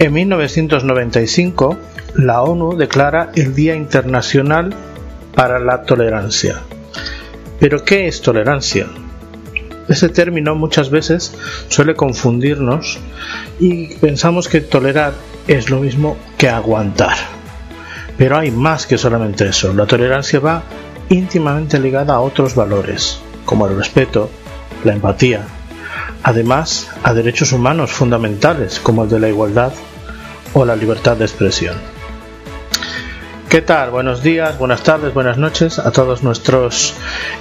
En 1995, la ONU declara el Día Internacional para la Tolerancia. ¿Pero qué es tolerancia? Ese término muchas veces suele confundirnos y pensamos que tolerar es lo mismo que aguantar. Pero hay más que solamente eso. La tolerancia va íntimamente ligada a otros valores, como el respeto, la empatía, además a derechos humanos fundamentales como el de la igualdad o la libertad de expresión. ¿Qué tal? Buenos días, buenas tardes, buenas noches a todos nuestros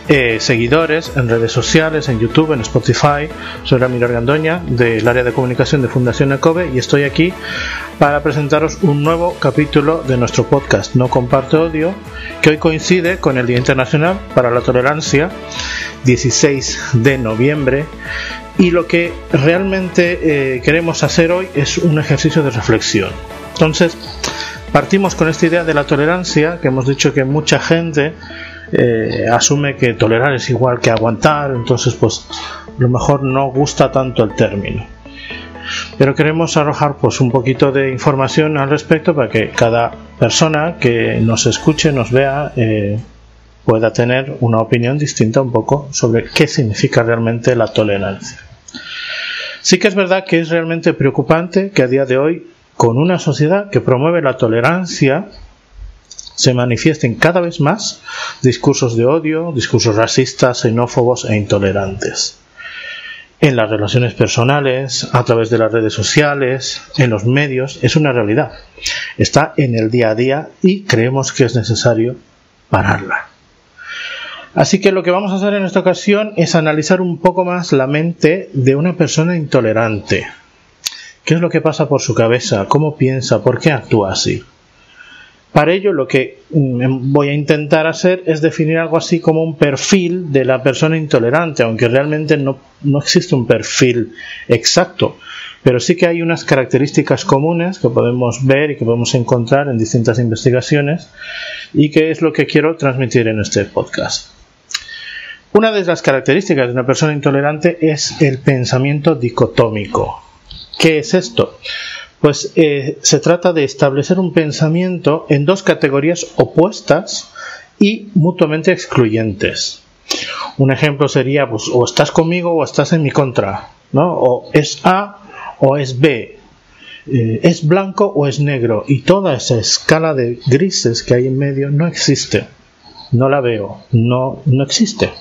eh, seguidores en redes sociales, en YouTube, en Spotify. Soy Ramiro Gandoña del área de comunicación de Fundación ECOBE y estoy aquí para presentaros un nuevo capítulo de nuestro podcast No Comparte Odio, que hoy coincide con el Día Internacional para la Tolerancia, 16 de noviembre. Y lo que realmente eh, queremos hacer hoy es un ejercicio de reflexión. Entonces, Partimos con esta idea de la tolerancia, que hemos dicho que mucha gente eh, asume que tolerar es igual que aguantar, entonces pues a lo mejor no gusta tanto el término. Pero queremos arrojar pues un poquito de información al respecto para que cada persona que nos escuche, nos vea, eh, pueda tener una opinión distinta un poco sobre qué significa realmente la tolerancia. Sí que es verdad que es realmente preocupante que a día de hoy con una sociedad que promueve la tolerancia, se manifiesten cada vez más discursos de odio, discursos racistas, xenófobos e intolerantes. En las relaciones personales, a través de las redes sociales, en los medios, es una realidad. Está en el día a día y creemos que es necesario pararla. Así que lo que vamos a hacer en esta ocasión es analizar un poco más la mente de una persona intolerante, ¿Qué es lo que pasa por su cabeza? ¿Cómo piensa? ¿Por qué actúa así? Para ello lo que mm, voy a intentar hacer es definir algo así como un perfil de la persona intolerante, aunque realmente no, no existe un perfil exacto, pero sí que hay unas características comunes que podemos ver y que podemos encontrar en distintas investigaciones y que es lo que quiero transmitir en este podcast. Una de las características de una persona intolerante es el pensamiento dicotómico. ¿Qué es esto? Pues eh, se trata de establecer un pensamiento en dos categorías opuestas y mutuamente excluyentes. Un ejemplo sería, pues, o estás conmigo o estás en mi contra, ¿no? O es A o es B, eh, es blanco o es negro, y toda esa escala de grises que hay en medio no existe, no la veo, no, no existe.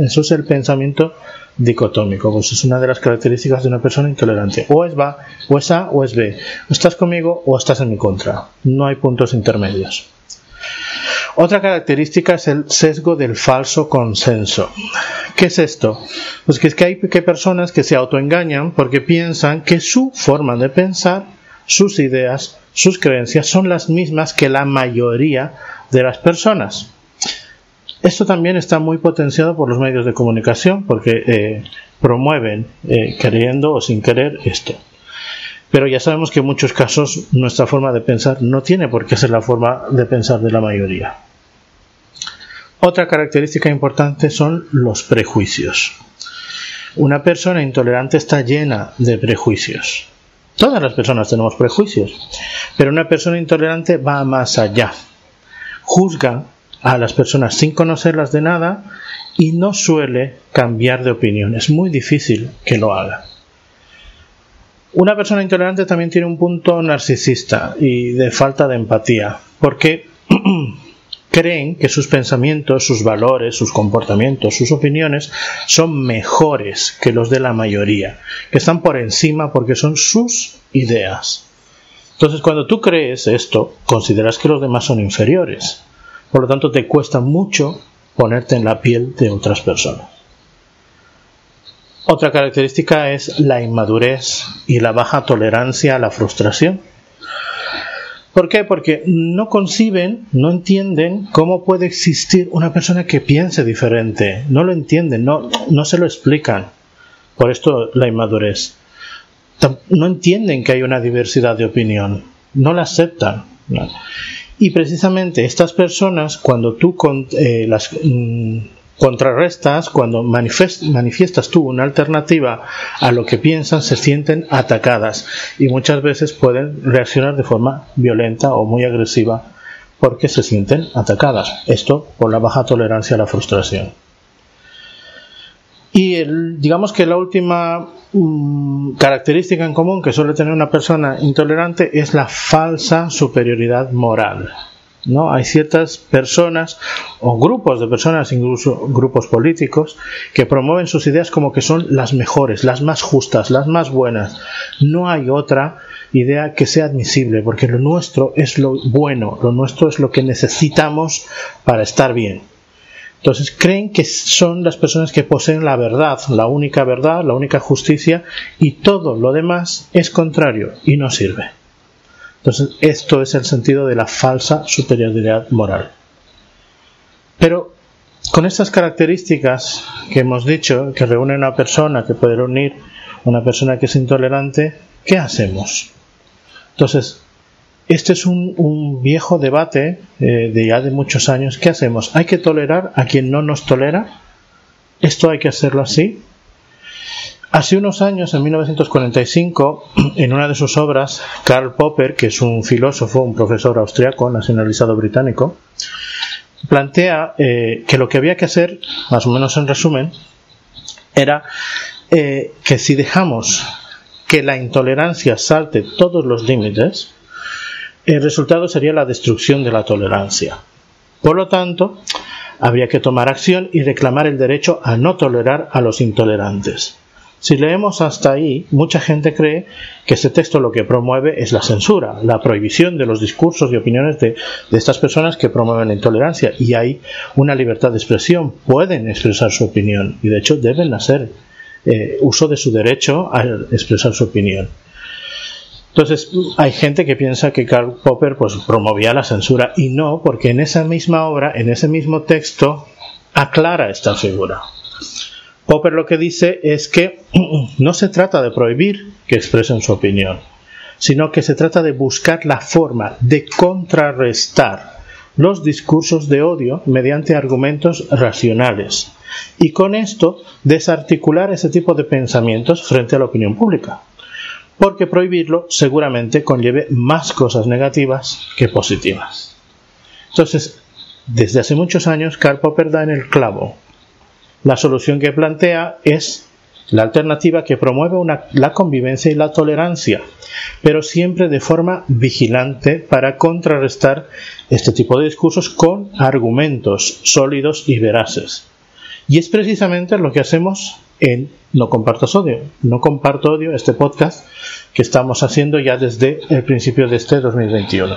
Eso es el pensamiento dicotómico, pues es una de las características de una persona intolerante. O es va, o es A o es B. estás conmigo o estás en mi contra. No hay puntos intermedios. Otra característica es el sesgo del falso consenso. ¿Qué es esto? Pues que es que hay personas que se autoengañan porque piensan que su forma de pensar, sus ideas, sus creencias son las mismas que la mayoría de las personas. Esto también está muy potenciado por los medios de comunicación porque eh, promueven, eh, queriendo o sin querer, esto. Pero ya sabemos que en muchos casos nuestra forma de pensar no tiene por qué ser la forma de pensar de la mayoría. Otra característica importante son los prejuicios. Una persona intolerante está llena de prejuicios. Todas las personas tenemos prejuicios, pero una persona intolerante va más allá. Juzga a las personas sin conocerlas de nada y no suele cambiar de opinión. Es muy difícil que lo haga. Una persona intolerante también tiene un punto narcisista y de falta de empatía, porque creen que sus pensamientos, sus valores, sus comportamientos, sus opiniones son mejores que los de la mayoría, que están por encima porque son sus ideas. Entonces, cuando tú crees esto, consideras que los demás son inferiores. Por lo tanto, te cuesta mucho ponerte en la piel de otras personas. Otra característica es la inmadurez y la baja tolerancia a la frustración. ¿Por qué? Porque no conciben, no entienden cómo puede existir una persona que piense diferente. No lo entienden, no, no se lo explican. Por esto la inmadurez. No entienden que hay una diversidad de opinión. No la aceptan. Y precisamente estas personas, cuando tú eh, las, mm, contrarrestas, cuando manifiestas tú una alternativa a lo que piensan, se sienten atacadas y muchas veces pueden reaccionar de forma violenta o muy agresiva porque se sienten atacadas. Esto por la baja tolerancia a la frustración. Y el, digamos que la última mm, característica en común que suele tener una persona intolerante es la falsa superioridad moral. ¿no? Hay ciertas personas o grupos de personas, incluso grupos políticos, que promueven sus ideas como que son las mejores, las más justas, las más buenas. No hay otra idea que sea admisible, porque lo nuestro es lo bueno, lo nuestro es lo que necesitamos para estar bien. Entonces creen que son las personas que poseen la verdad, la única verdad, la única justicia, y todo lo demás es contrario y no sirve. Entonces, esto es el sentido de la falsa superioridad moral. Pero con estas características que hemos dicho, que reúnen a una persona, que puede reunir una persona que es intolerante, ¿qué hacemos? Entonces, este es un, viejo debate eh, de ya de muchos años. ¿Qué hacemos? ¿Hay que tolerar a quien no nos tolera? ¿Esto hay que hacerlo así? Hace unos años, en 1945, en una de sus obras, Karl Popper, que es un filósofo, un profesor austriaco, nacionalizado británico, plantea eh, que lo que había que hacer, más o menos en resumen, era eh, que si dejamos que la intolerancia salte todos los límites, el resultado sería la destrucción de la tolerancia. Por lo tanto, habría que tomar acción y reclamar el derecho a no tolerar a los intolerantes. Si leemos hasta ahí, mucha gente cree que este texto lo que promueve es la censura, la prohibición de los discursos y opiniones de, estas personas que promueven la intolerancia. Y hay una libertad de expresión, pueden expresar su opinión y de hecho deben hacer eh, uso de su derecho a expresar su opinión. Entonces, hay gente que piensa que Karl Popper pues, promovía la censura y no, porque en esa misma obra, en ese mismo texto, aclara esta figura. Popper lo que dice es que no se trata de prohibir que expresen su opinión, sino que se trata de buscar la forma de contrarrestar los discursos de odio mediante argumentos racionales y con esto desarticular ese tipo de pensamientos frente a la opinión pública. Porque prohibirlo seguramente conlleve más cosas negativas que positivas. Entonces, desde hace muchos años, Karl Popper da en el clavo la solución que plantea es la alternativa que promueve la convivencia y la tolerancia, pero siempre de forma vigilante para contrarrestar este tipo de discursos con argumentos sólidos y veraces. Y es precisamente lo que hacemos en No Compartas Odio. No Comparto Odio, este podcast que estamos haciendo ya desde el principio de este 2021.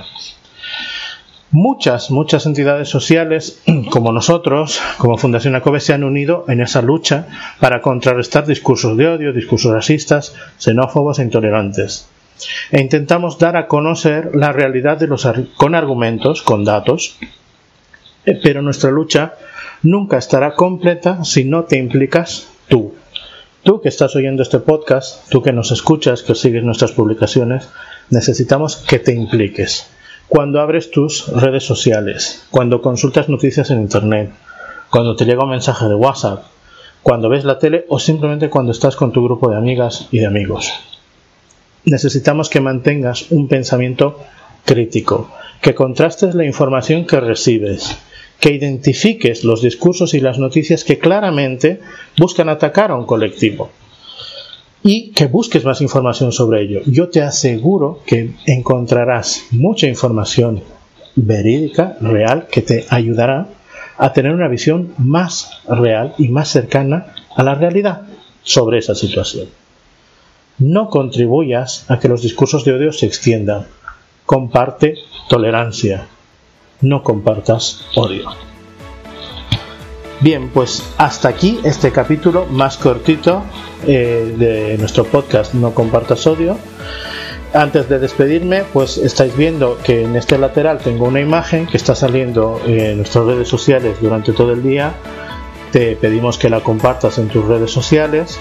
Muchas, muchas entidades sociales como nosotros, como Fundación ACOBE, se han unido en esa lucha para contrarrestar discursos de odio, discursos racistas, xenófobos e intolerantes. E intentamos dar a conocer la realidad de los, con argumentos, con datos, eh, pero nuestra lucha nunca estará completa si no te implicas tú. Que estás oyendo este podcast, tú que nos escuchas, que sigues nuestras publicaciones, necesitamos que te impliques cuando abres tus redes sociales, cuando consultas noticias en Internet, cuando te llega un mensaje de WhatsApp, cuando ves la tele o simplemente cuando estás con tu grupo de amigas y de amigos. Necesitamos que mantengas un pensamiento crítico, que contrastes la información que recibes, que identifiques los discursos y las noticias que claramente buscan atacar a un colectivo y que busques más información sobre ello. Yo te aseguro que encontrarás mucha información verídica, real, que te ayudará a tener una visión más real y más cercana a la realidad sobre esa situación. No contribuyas a que los discursos de odio se extiendan. Comparte tolerancia. No compartas odio. Bien, pues hasta aquí este capítulo más cortito eh, de nuestro podcast No compartas odio. Antes de despedirme, pues estáis viendo que en este lateral tengo una imagen que está saliendo en nuestras redes sociales durante todo el día. Te pedimos que la compartas en tus redes sociales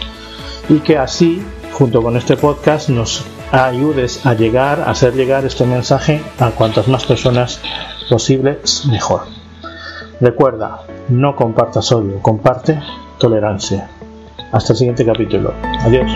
y que así, junto con este podcast, nos ayudes a llegar, a hacer llegar este mensaje a cuantas más personas posibles mejor. Recuerda, no compartas odio, comparte tolerancia. Hasta el siguiente capítulo. Adiós.